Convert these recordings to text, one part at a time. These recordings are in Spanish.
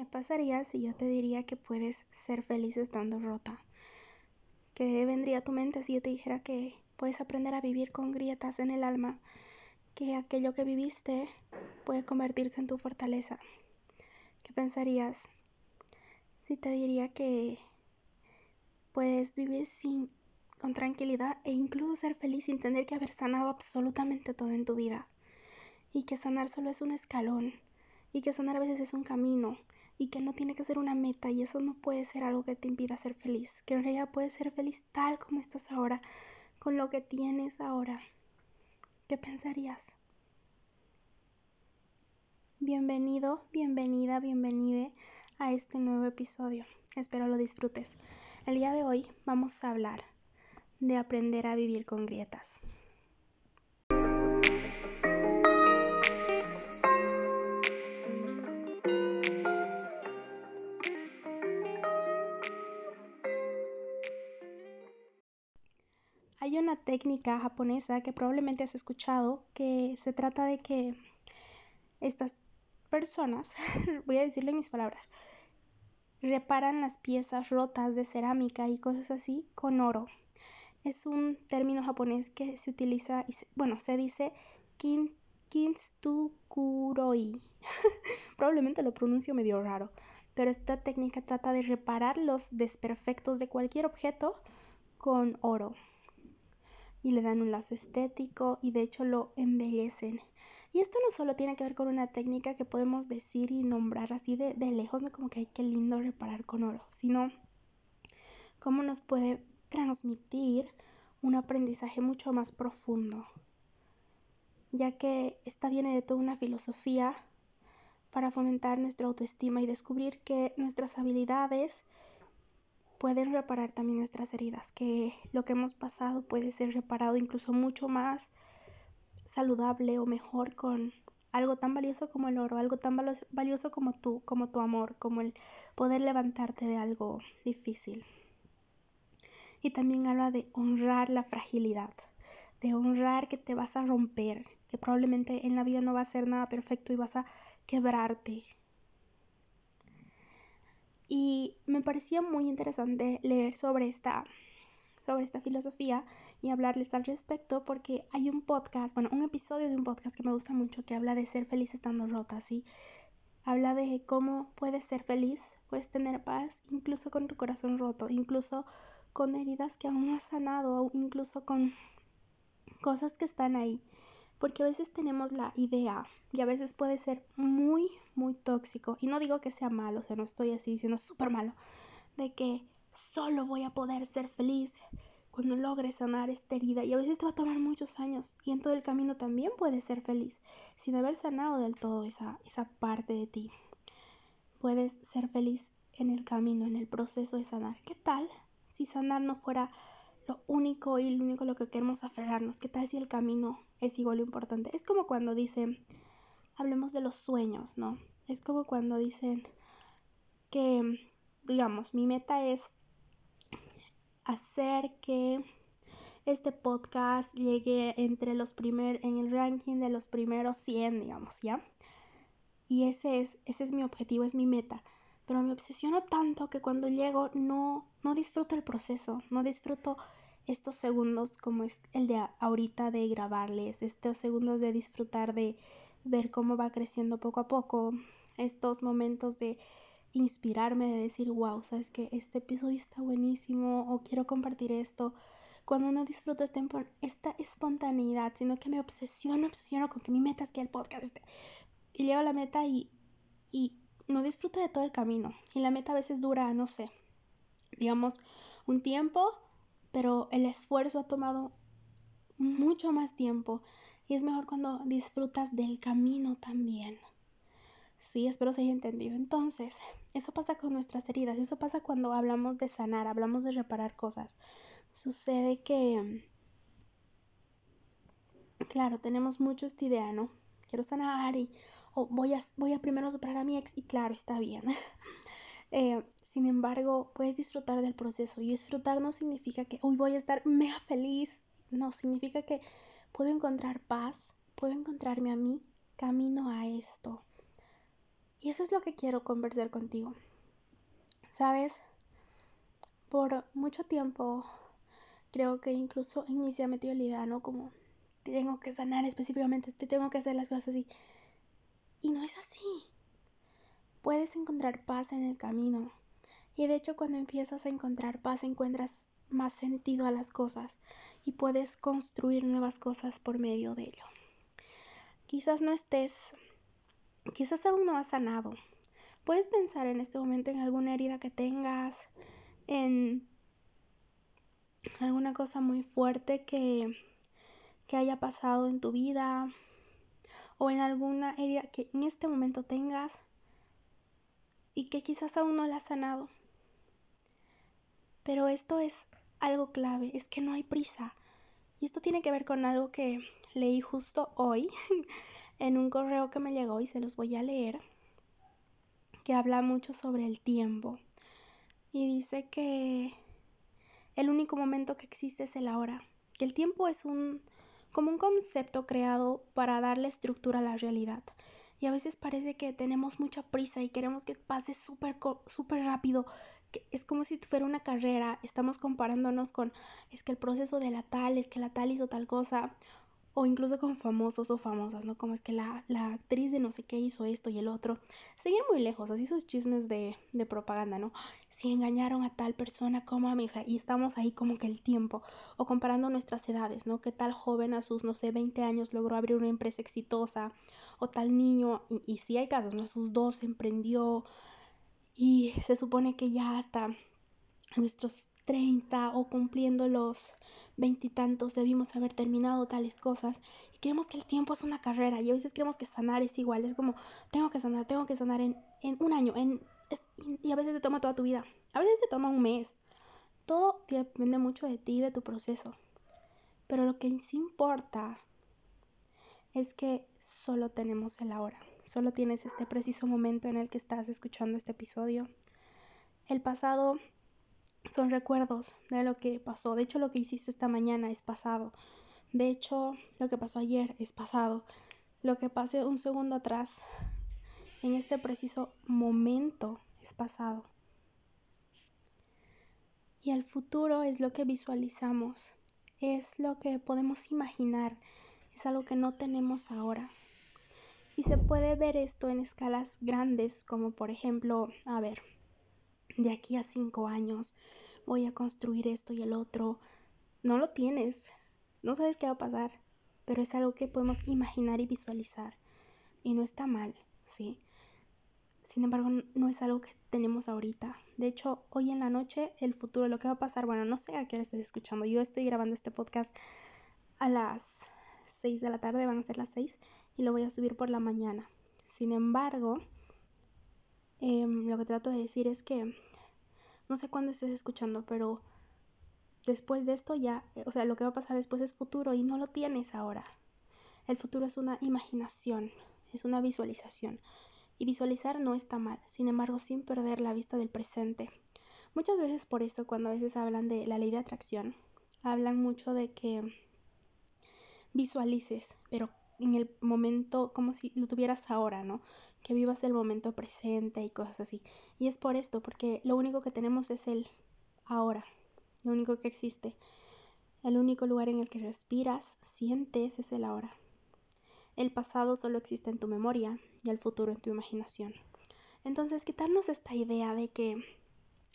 ¿Qué pasaría si yo te diría que puedes ser feliz estando rota? ¿Qué vendría a tu mente si yo te dijera que puedes aprender a vivir con grietas en el alma? Que aquello que viviste puede convertirse en tu fortaleza. ¿Qué pensarías si te diría que puedes vivir sin con tranquilidad e incluso ser feliz sin tener que haber sanado absolutamente todo en tu vida? Y que sanar solo es un escalón y que sanar a veces es un camino y que no tiene que ser una meta y eso no puede ser algo que te impida ser feliz, que en realidad puedes ser feliz tal como estás ahora, con lo que tienes ahora. ¿Qué pensarías? Bienvenido, bienvenida, bienvenide a este nuevo episodio. Espero lo disfrutes. El día de hoy vamos a hablar de aprender a vivir con grietas. Una técnica japonesa que probablemente has escuchado que se trata de que estas personas, voy a decirle mis palabras, reparan las piezas rotas de cerámica y cosas así con oro. Es un término japonés que se utiliza, y bueno, se dice kin, kinstukuroi. Probablemente lo pronuncio medio raro, pero esta técnica trata de reparar los desperfectos de cualquier objeto con oro y le dan un lazo estético y de hecho lo embellecen. Y esto no solo tiene que ver con una técnica que podemos decir y nombrar así de, de lejos, no como que hay que lindo reparar con oro, sino cómo nos puede transmitir un aprendizaje mucho más profundo, ya que esta viene de toda una filosofía para fomentar nuestra autoestima y descubrir que nuestras habilidades pueden reparar también nuestras heridas, que lo que hemos pasado puede ser reparado incluso mucho más saludable o mejor con algo tan valioso como el oro, algo tan valioso como tú, como tu amor, como el poder levantarte de algo difícil. Y también habla de honrar la fragilidad, de honrar que te vas a romper, que probablemente en la vida no va a ser nada perfecto y vas a quebrarte, y me parecía muy interesante leer sobre esta, sobre esta filosofía y hablarles al respecto porque hay un podcast, bueno, un episodio de un podcast que me gusta mucho que habla de ser feliz estando rota, ¿sí? Habla de cómo puedes ser feliz, puedes tener paz incluso con tu corazón roto, incluso con heridas que aún no has sanado, incluso con cosas que están ahí porque a veces tenemos la idea y a veces puede ser muy, muy tóxico. Y no digo que sea malo, o sea, no estoy así diciendo súper malo, de que solo voy a poder ser feliz cuando logre sanar esta herida. Y a veces te va a tomar muchos años y en todo el camino también puedes ser feliz sin haber sanado del todo esa, esa parte de ti. Puedes ser feliz en el camino, en el proceso de sanar. ¿Qué tal si sanar no fuera lo único y lo único lo que queremos aferrarnos? ¿Qué tal si el camino es igual lo importante. Es como cuando dicen, hablemos de los sueños, ¿no? Es como cuando dicen que, digamos, mi meta es hacer que este podcast llegue entre los primeros, en el ranking de los primeros 100, digamos, ¿ya? Y ese es, ese es mi objetivo, es mi meta. Pero me obsesiono tanto que cuando llego no, no disfruto el proceso, no disfruto estos segundos como es el de ahorita de grabarles, estos segundos de disfrutar de ver cómo va creciendo poco a poco, estos momentos de inspirarme, de decir, wow, sabes que este episodio está buenísimo o quiero compartir esto. Cuando no disfruto esta, esta espontaneidad, sino que me obsesiono, obsesiono con que mi meta es que el podcast esté. Y llego a la meta y, y no disfruto de todo el camino. Y la meta a veces dura, no sé, digamos, un tiempo pero el esfuerzo ha tomado mucho más tiempo y es mejor cuando disfrutas del camino también. Sí, espero se haya entendido. Entonces, eso pasa con nuestras heridas, eso pasa cuando hablamos de sanar, hablamos de reparar cosas. Sucede que, claro, tenemos mucho esta idea, ¿no? Quiero sanar y voy, a, voy a primero superar a mi ex y claro, está bien. Eh, sin embargo, puedes disfrutar del proceso y disfrutar no significa que hoy voy a estar mega feliz, no, significa que puedo encontrar paz, puedo encontrarme a mí camino a esto. Y eso es lo que quiero conversar contigo. Sabes, por mucho tiempo creo que incluso la idea, ¿no? Como tengo que sanar específicamente tengo que hacer las cosas así. Y no es así. Puedes encontrar paz en el camino. Y de hecho cuando empiezas a encontrar paz encuentras más sentido a las cosas y puedes construir nuevas cosas por medio de ello. Quizás no estés, quizás aún no has sanado. Puedes pensar en este momento en alguna herida que tengas, en alguna cosa muy fuerte que, que haya pasado en tu vida o en alguna herida que en este momento tengas y que quizás aún no la has sanado. Pero esto es algo clave, es que no hay prisa. Y esto tiene que ver con algo que leí justo hoy en un correo que me llegó y se los voy a leer, que habla mucho sobre el tiempo. Y dice que el único momento que existe es el ahora, que el tiempo es un como un concepto creado para darle estructura a la realidad. Y a veces parece que tenemos mucha prisa y queremos que pase súper súper rápido es como si fuera una carrera, estamos comparándonos con, es que el proceso de la tal, es que la tal hizo tal cosa, o incluso con famosos o famosas, ¿no? Como es que la, la actriz de no sé qué hizo esto y el otro. Seguir muy lejos, así esos chismes de, de propaganda, ¿no? Si engañaron a tal persona como a mí, o sea, y estamos ahí como que el tiempo, o comparando nuestras edades, ¿no? Que tal joven a sus, no sé, 20 años logró abrir una empresa exitosa, o tal niño, y, y sí hay casos, ¿no? A sus dos emprendió, y se supone que ya hasta nuestros 30 o cumpliendo los veintitantos debimos haber terminado tales cosas y creemos que el tiempo es una carrera y a veces creemos que sanar es igual, es como tengo que sanar, tengo que sanar en, en un año en, y a veces te toma toda tu vida, a veces te toma un mes. Todo depende mucho de ti de tu proceso. Pero lo que sí importa es que solo tenemos el ahora. Solo tienes este preciso momento en el que estás escuchando este episodio. El pasado son recuerdos de lo que pasó. De hecho, lo que hiciste esta mañana es pasado. De hecho, lo que pasó ayer es pasado. Lo que pasé un segundo atrás, en este preciso momento, es pasado. Y el futuro es lo que visualizamos, es lo que podemos imaginar, es algo que no tenemos ahora. Y se puede ver esto en escalas grandes, como por ejemplo, a ver, de aquí a cinco años voy a construir esto y el otro. No lo tienes, no sabes qué va a pasar, pero es algo que podemos imaginar y visualizar. Y no está mal, ¿sí? Sin embargo, no es algo que tenemos ahorita. De hecho, hoy en la noche, el futuro, lo que va a pasar, bueno, no sé a qué hora estés escuchando. Yo estoy grabando este podcast a las 6 de la tarde, van a ser las 6, y lo voy a subir por la mañana. Sin embargo, em, lo que trato de decir es que no sé cuándo estés escuchando, pero después de esto ya, eh, o sea, lo que va a pasar después es futuro y no lo tienes ahora. El futuro es una imaginación, es una visualización. Y visualizar no está mal, sin embargo, sin perder la vista del presente. Muchas veces por eso, cuando a veces hablan de la ley de atracción, hablan mucho de que visualices, pero en el momento como si lo tuvieras ahora, ¿no? Que vivas el momento presente y cosas así. Y es por esto, porque lo único que tenemos es el ahora, lo único que existe. El único lugar en el que respiras, sientes es el ahora. El pasado solo existe en tu memoria y el futuro en tu imaginación. Entonces, quitarnos esta idea de que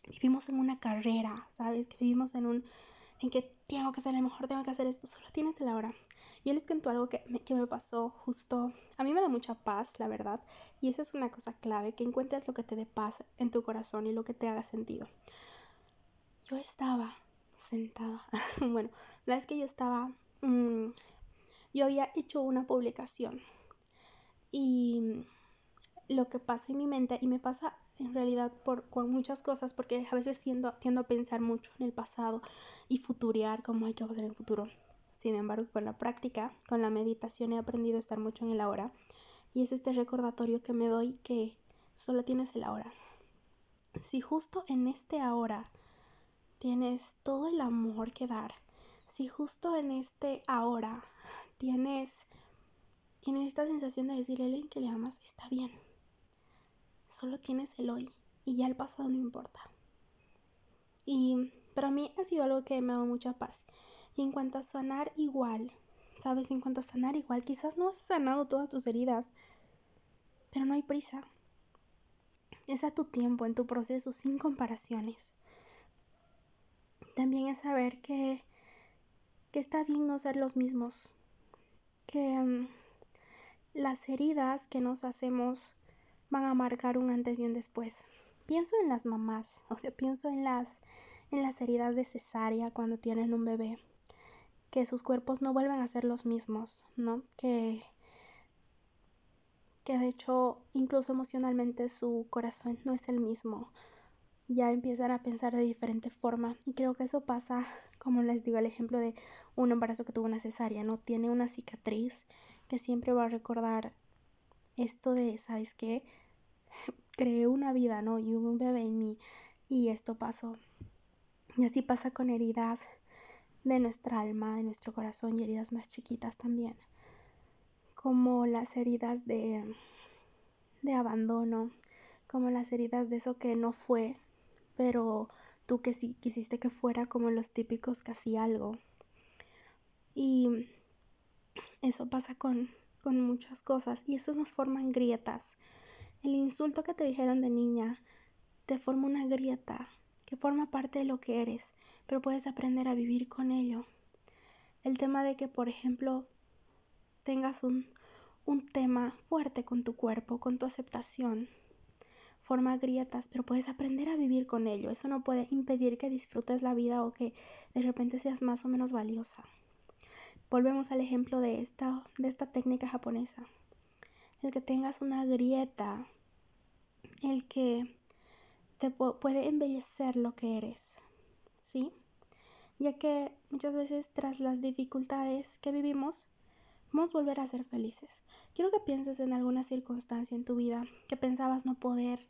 vivimos en una carrera, ¿sabes? Que vivimos en un en que tengo que ser el mejor, tengo que hacer esto, solo tienes el ahora. Yo les cuento algo que me, que me pasó justo, a mí me da mucha paz, la verdad, y esa es una cosa clave, que encuentres lo que te dé paz en tu corazón y lo que te haga sentido. Yo estaba sentada, bueno, la que yo estaba, mmm, yo había hecho una publicación y lo que pasa en mi mente, y me pasa en realidad por, con muchas cosas, porque a veces tiendo, tiendo a pensar mucho en el pasado y futurear como hay que hacer en el futuro. Sin embargo, con la práctica, con la meditación he aprendido a estar mucho en el ahora. Y es este recordatorio que me doy que solo tienes el ahora. Si justo en este ahora tienes todo el amor que dar, si justo en este ahora tienes, tienes esta sensación de decirle a alguien que le amas, está bien. Solo tienes el hoy y ya el pasado no importa. Y para mí ha sido algo que me ha dado mucha paz. Y en cuanto a sanar igual, sabes, en cuanto a sanar igual, quizás no has sanado todas tus heridas, pero no hay prisa. Es a tu tiempo, en tu proceso, sin comparaciones. También es saber que, que está bien no ser los mismos, que mm, las heridas que nos hacemos van a marcar un antes y un después. Pienso en las mamás, o sea, pienso en las, en las heridas de cesárea cuando tienen un bebé, que sus cuerpos no vuelven a ser los mismos, ¿no? Que que de hecho incluso emocionalmente su corazón no es el mismo. Ya empiezan a pensar de diferente forma y creo que eso pasa, como les digo, el ejemplo de un embarazo que tuvo una cesárea, ¿no? Tiene una cicatriz que siempre va a recordar esto de, ¿sabes qué? Creé una vida, ¿no? Y hubo un bebé en mí y esto pasó. Y así pasa con heridas de nuestra alma, de nuestro corazón y heridas más chiquitas también como las heridas de, de abandono, como las heridas de eso que no fue, pero tú que sí quisiste que fuera como los típicos casi algo. Y eso pasa con, con muchas cosas y eso nos forman grietas. El insulto que te dijeron de niña te forma una grieta que forma parte de lo que eres, pero puedes aprender a vivir con ello. El tema de que, por ejemplo, tengas un, un tema fuerte con tu cuerpo, con tu aceptación. Forma grietas, pero puedes aprender a vivir con ello. Eso no puede impedir que disfrutes la vida o que de repente seas más o menos valiosa. Volvemos al ejemplo de esta, de esta técnica japonesa. El que tengas una grieta, el que te puede embellecer lo que eres, ¿sí? Ya que muchas veces tras las dificultades que vivimos, Vamos a volver a ser felices. Quiero que pienses en alguna circunstancia en tu vida que pensabas no poder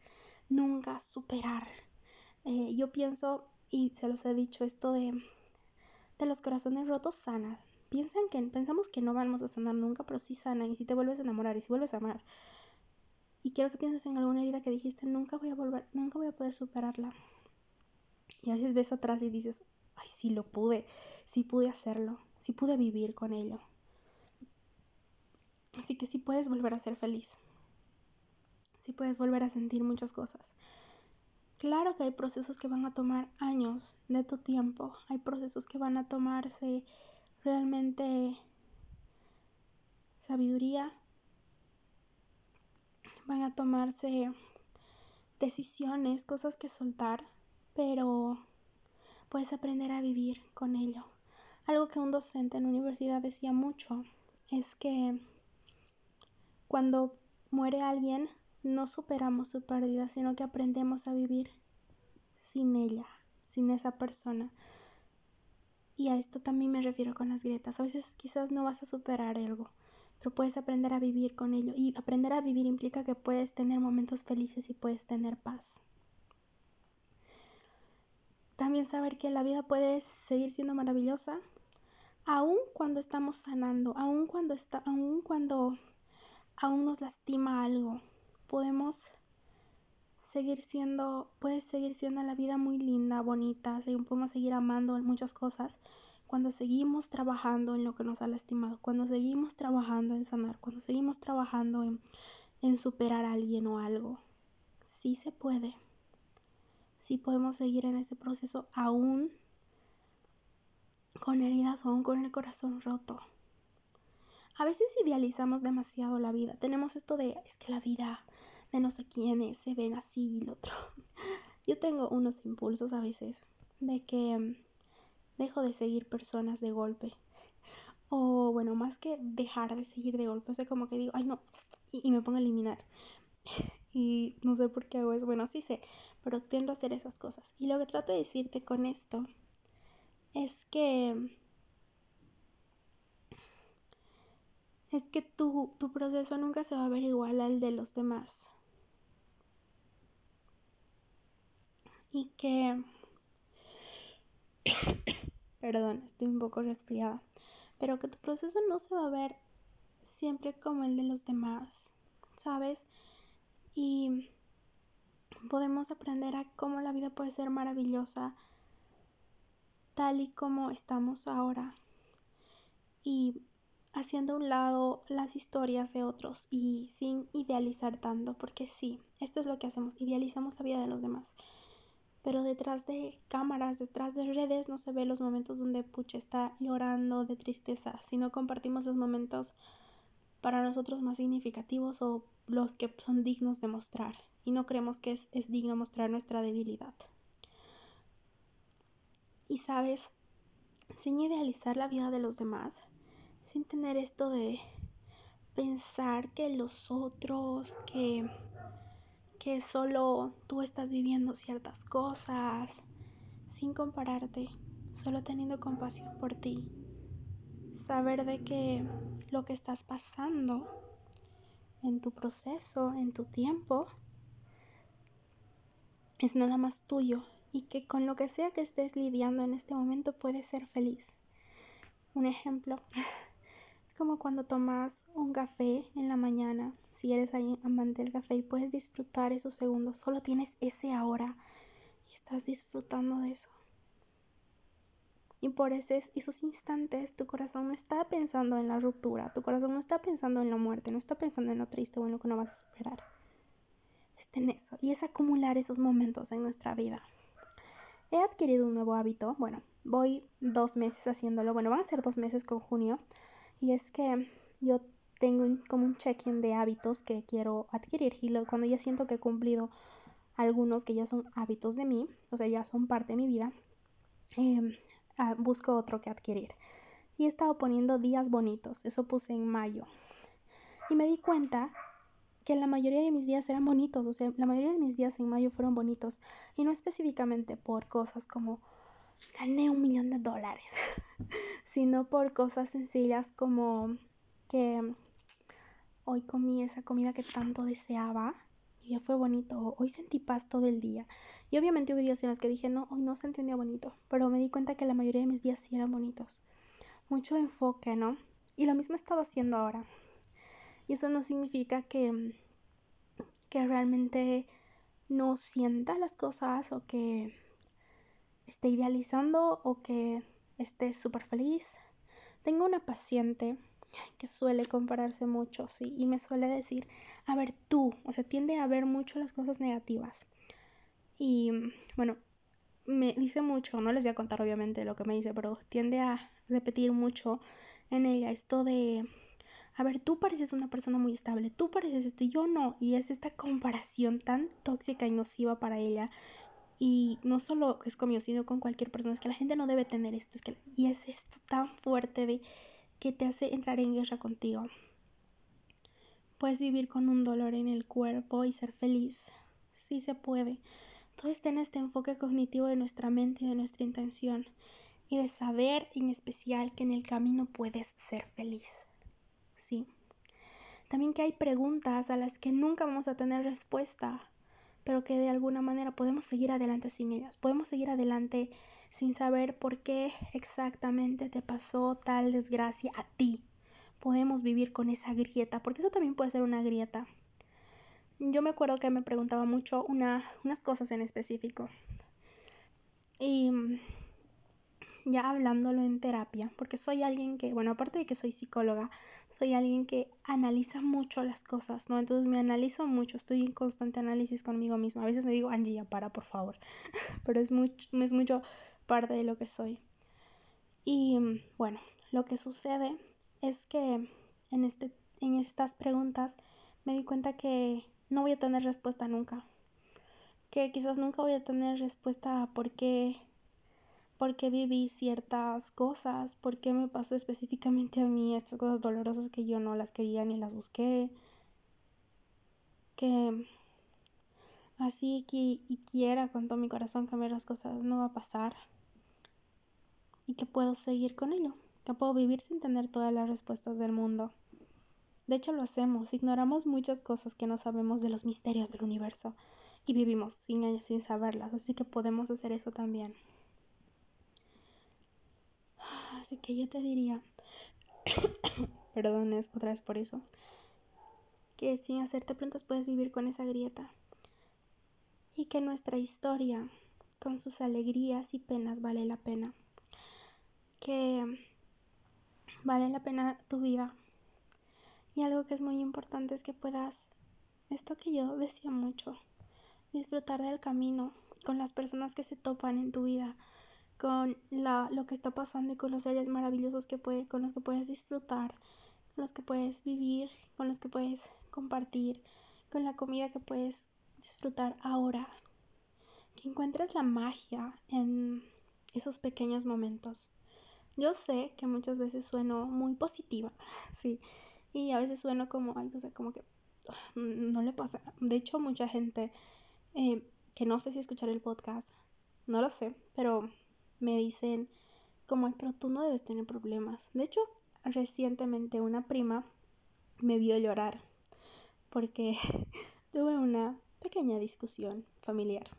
nunca superar. Eh, yo pienso, y se los he dicho, esto de, de los corazones rotos sana. Piensan que, pensamos que no vamos a sanar nunca, pero sí sanan. Y si te vuelves a enamorar, y si vuelves a amar. Y quiero que pienses en alguna herida que dijiste, nunca voy a volver, nunca voy a poder superarla. Y a veces ves atrás y dices, ay, sí lo pude, sí pude hacerlo, sí pude vivir con ello. Así que sí puedes volver a ser feliz. Sí puedes volver a sentir muchas cosas. Claro que hay procesos que van a tomar años de tu tiempo. Hay procesos que van a tomarse realmente sabiduría. Van a tomarse decisiones, cosas que soltar, pero puedes aprender a vivir con ello. Algo que un docente en universidad decía mucho es que cuando muere alguien, no superamos su pérdida, sino que aprendemos a vivir sin ella, sin esa persona. Y a esto también me refiero con las grietas. A veces quizás no vas a superar algo, pero puedes aprender a vivir con ello. Y aprender a vivir implica que puedes tener momentos felices y puedes tener paz. También saber que la vida puede seguir siendo maravillosa, aun cuando estamos sanando, aun cuando, está, aun cuando aún nos lastima algo, podemos seguir siendo, puede seguir siendo la vida muy linda, bonita, podemos seguir amando muchas cosas cuando seguimos trabajando en lo que nos ha lastimado, cuando seguimos trabajando en sanar, cuando seguimos trabajando en, en superar a alguien o algo. Sí se puede. Sí podemos seguir en ese proceso aún con heridas o aún con el corazón roto. A veces idealizamos demasiado la vida. Tenemos esto de, es que la vida de no sé quiénes se ven así y lo otro. Yo tengo unos impulsos a veces de que mm, dejo de seguir personas de golpe. O bueno, más que dejar de seguir de golpe, o sea, como que digo, ay no, y, me pongo a eliminar. y no sé por qué hago eso. Bueno, sí sé, pero tiendo a hacer esas cosas. Y lo que trato de decirte con esto es que es que tu, tu proceso nunca se va a ver igual al de los demás. Y que... Perdón, estoy un poco resfriada. Pero que tu proceso no se va a ver siempre como el de los demás, ¿sabes? Y podemos aprender a cómo la vida puede ser maravillosa tal y como estamos ahora y haciendo a un lado las historias de otros y sin idealizar tanto, porque sí, esto es lo que hacemos, idealizamos la vida de los demás. Pero detrás de cámaras, detrás de redes, no se ve los momentos donde Pucha está llorando de tristeza, sino compartimos los momentos para nosotros más significativos o los que son dignos de mostrar. Y no creemos que es, es digno mostrar nuestra debilidad. Y sabes, sin idealizar la vida de los demás, sin tener esto de pensar que los otros, que, que solo tú estás viviendo ciertas cosas, sin compararte, solo teniendo compasión por ti. Saber de que lo que estás pasando en tu proceso, en tu tiempo, es nada más tuyo y que con lo que sea que estés lidiando en este momento puedes ser feliz. Un ejemplo, como cuando tomas un café en la mañana, si eres ahí amante del café y puedes disfrutar esos segundos, solo tienes ese ahora y estás disfrutando de eso. Y por esos, esos instantes tu corazón no está pensando en la ruptura, tu corazón no está pensando en la muerte, no está pensando en lo triste o en lo que no vas a superar. Está en eso y es acumular esos momentos en nuestra vida. He adquirido un nuevo hábito, bueno, voy dos meses haciéndolo, bueno, van a ser dos meses con junio y es que yo tengo como un check-in de hábitos que quiero adquirir y cuando ya siento que he cumplido algunos que ya son hábitos de mí, o sea, ya son parte de mi vida, em, ah, busco otro que adquirir. Y he estado poniendo días bonitos, eso puse en mayo. Y me di cuenta que la mayoría de mis días eran bonitos, o sea, la mayoría de mis días en mayo fueron bonitos. Y no específicamente por cosas como gané un millón de dólares, sino por cosas sencillas como que hoy comí esa comida que tanto deseaba y ya fue bonito, hoy sentí paz todo el día. Y obviamente hubo días en los que dije, no, hoy no sentí un día bonito, pero me di cuenta que la mayoría de mis días sí eran bonitos. Mucho enfoque, ¿no? Y lo mismo he estado haciendo ahora. Y eso no significa que, que realmente no sienta las cosas o que esté idealizando o que esté súper feliz. Tengo una paciente que suele compararse mucho, sí, y me suele decir, a ver tú, o sea, tiende a ver mucho las cosas negativas. Y bueno, me dice mucho, no les voy a contar obviamente lo que me dice, pero tiende a repetir mucho en ella esto de, a ver, tú pareces una persona muy estable, tú pareces esto y yo no, y es esta comparación tan tóxica y nociva para ella y no solo es conmigo, sino con cualquier persona. Es que la gente no debe tener esto. Es que, y es esto tan fuerte de que te hace entrar en guerra contigo. Puedes vivir con un dolor en el cuerpo y ser feliz. Sí se puede. Todo está en este enfoque cognitivo de nuestra mente y de nuestra intención. Y de saber en especial que en el camino puedes ser feliz. Sí. También que hay preguntas a las que nunca vamos a tener respuesta pero que de alguna manera podemos seguir adelante sin ellas. Podemos seguir adelante sin saber por qué exactamente te pasó tal desgracia a ti. Podemos vivir con esa grieta, porque eso también puede ser una grieta. Yo me acuerdo que me preguntaba mucho una, unas cosas en específico. Y ya hablándolo en terapia, porque soy alguien que, bueno, aparte de que soy psicóloga, soy alguien que analiza mucho las cosas, ¿no? Entonces me analizo mucho, estoy en constante análisis conmigo misma. A veces me digo, Angie, ya para, por favor, pero es mucho, es mucho parte de lo que soy. Y bueno, lo que sucede es que en, este, en estas preguntas me di cuenta que no voy a tener respuesta nunca. Que quizás nunca voy a tener respuesta a por qué por qué viví ciertas cosas, por qué me pasó específicamente a mí estas cosas dolorosas que yo no las quería ni las busqué, que así que y quiera con todo mi corazón cambiar las cosas no va a pasar y que puedo seguir con ello, que puedo vivir sin tener todas las respuestas del mundo. De hecho lo hacemos, ignoramos muchas cosas que no sabemos de los misterios del universo y vivimos sin, sin saberlas, así que podemos hacer eso también. Así que yo te diría, perdones otra vez por eso, que sin hacerte preguntas puedes vivir con esa grieta. Y que nuestra historia, con sus alegrías y penas, vale la pena. Que vale la pena tu vida. Y algo que es muy importante es que puedas, esto que yo decía mucho, disfrutar del camino con las personas que se topan en tu vida, con la, lo que está pasando y con los seres maravillosos que puede, con los que puedes disfrutar, con los que puedes vivir, con los que puedes compartir, con la comida que puedes disfrutar ahora. Que encuentres la magia en esos pequeños momentos. Yo sé que muchas veces sueno muy positiva, sí, y a veces sueno como, ay, no sé, como que no le pasa. De hecho, mucha gente eh, que no sé si escuchar el podcast, no lo sé, pero me dicen como, pero tú no debes tener problemas. De hecho, recientemente una prima me vio llorar porque tuve una pequeña discusión familiar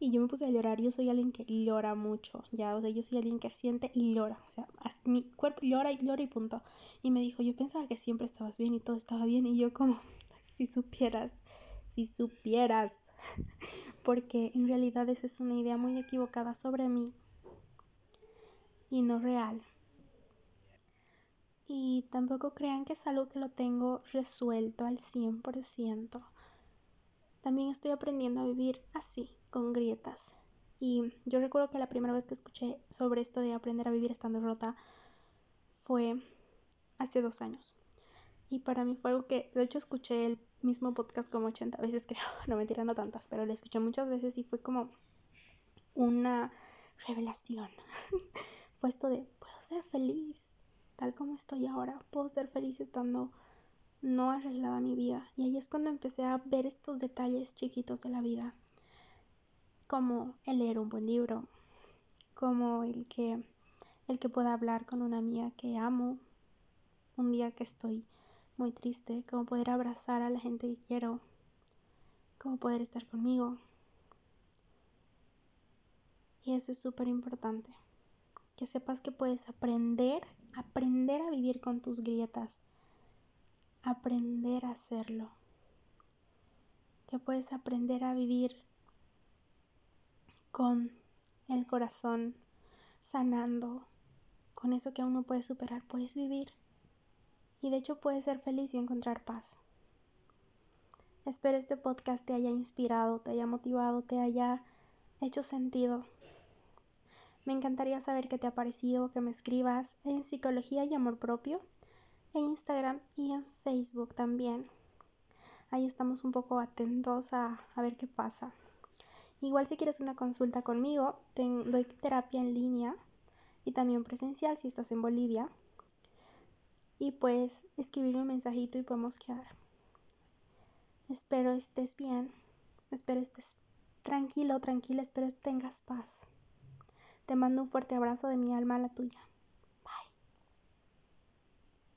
y yo me puse a llorar. Yo soy alguien que llora mucho, ya, o sea, yo soy alguien que siente y llora, o sea, mi cuerpo llora y llora y punto. Y me dijo, yo pensaba que siempre estabas bien y todo estaba bien y yo como, si supieras, si supieras, porque en realidad esa es una idea muy equivocada sobre mí y no real. Y tampoco crean que es algo que lo tengo resuelto al 100%. También estoy aprendiendo a vivir así, con grietas. Y yo recuerdo que la primera vez que escuché sobre esto de aprender a vivir estando rota fue hace dos años. Y para mí fue algo que, de hecho, escuché el mismo podcast como 80 veces, creo. No mentira, no tantas, pero lo escuché muchas veces y fue como una revelación. fue esto de, puedo ser feliz tal como estoy ahora. Puedo ser feliz estando no arreglada mi vida. Y ahí es cuando empecé a ver estos detalles chiquitos de la vida como el leer un buen libro, como el que, el que pueda hablar con una amiga que amo un día que estoy muy triste, como poder abrazar a la gente que quiero, como poder estar conmigo. Y eso es súper importante, que sepas que puedes aprender, aprender a vivir con tus grietas, aprender a hacerlo, que puedes aprender a vivir con el corazón sanando, con eso que aún no puedes superar, puedes vivir. Y de hecho puedes ser feliz y encontrar paz. Espero este podcast te haya inspirado, te haya motivado, te haya hecho sentido. Me encantaría saber qué te ha parecido, que me escribas en Psicología y Amor Propio, en Instagram y en Facebook también. Ahí estamos un poco atentos a, a ver qué pasa. Igual si quieres una consulta conmigo, doy terapia en línea y también presencial si estás en Bolivia. Y puedes escribirme un mensajito y podemos quedar. Espero estés bien, espero estés tranquilo, tranquila, espero tengas paz. Te mando un fuerte abrazo de mi alma a la tuya.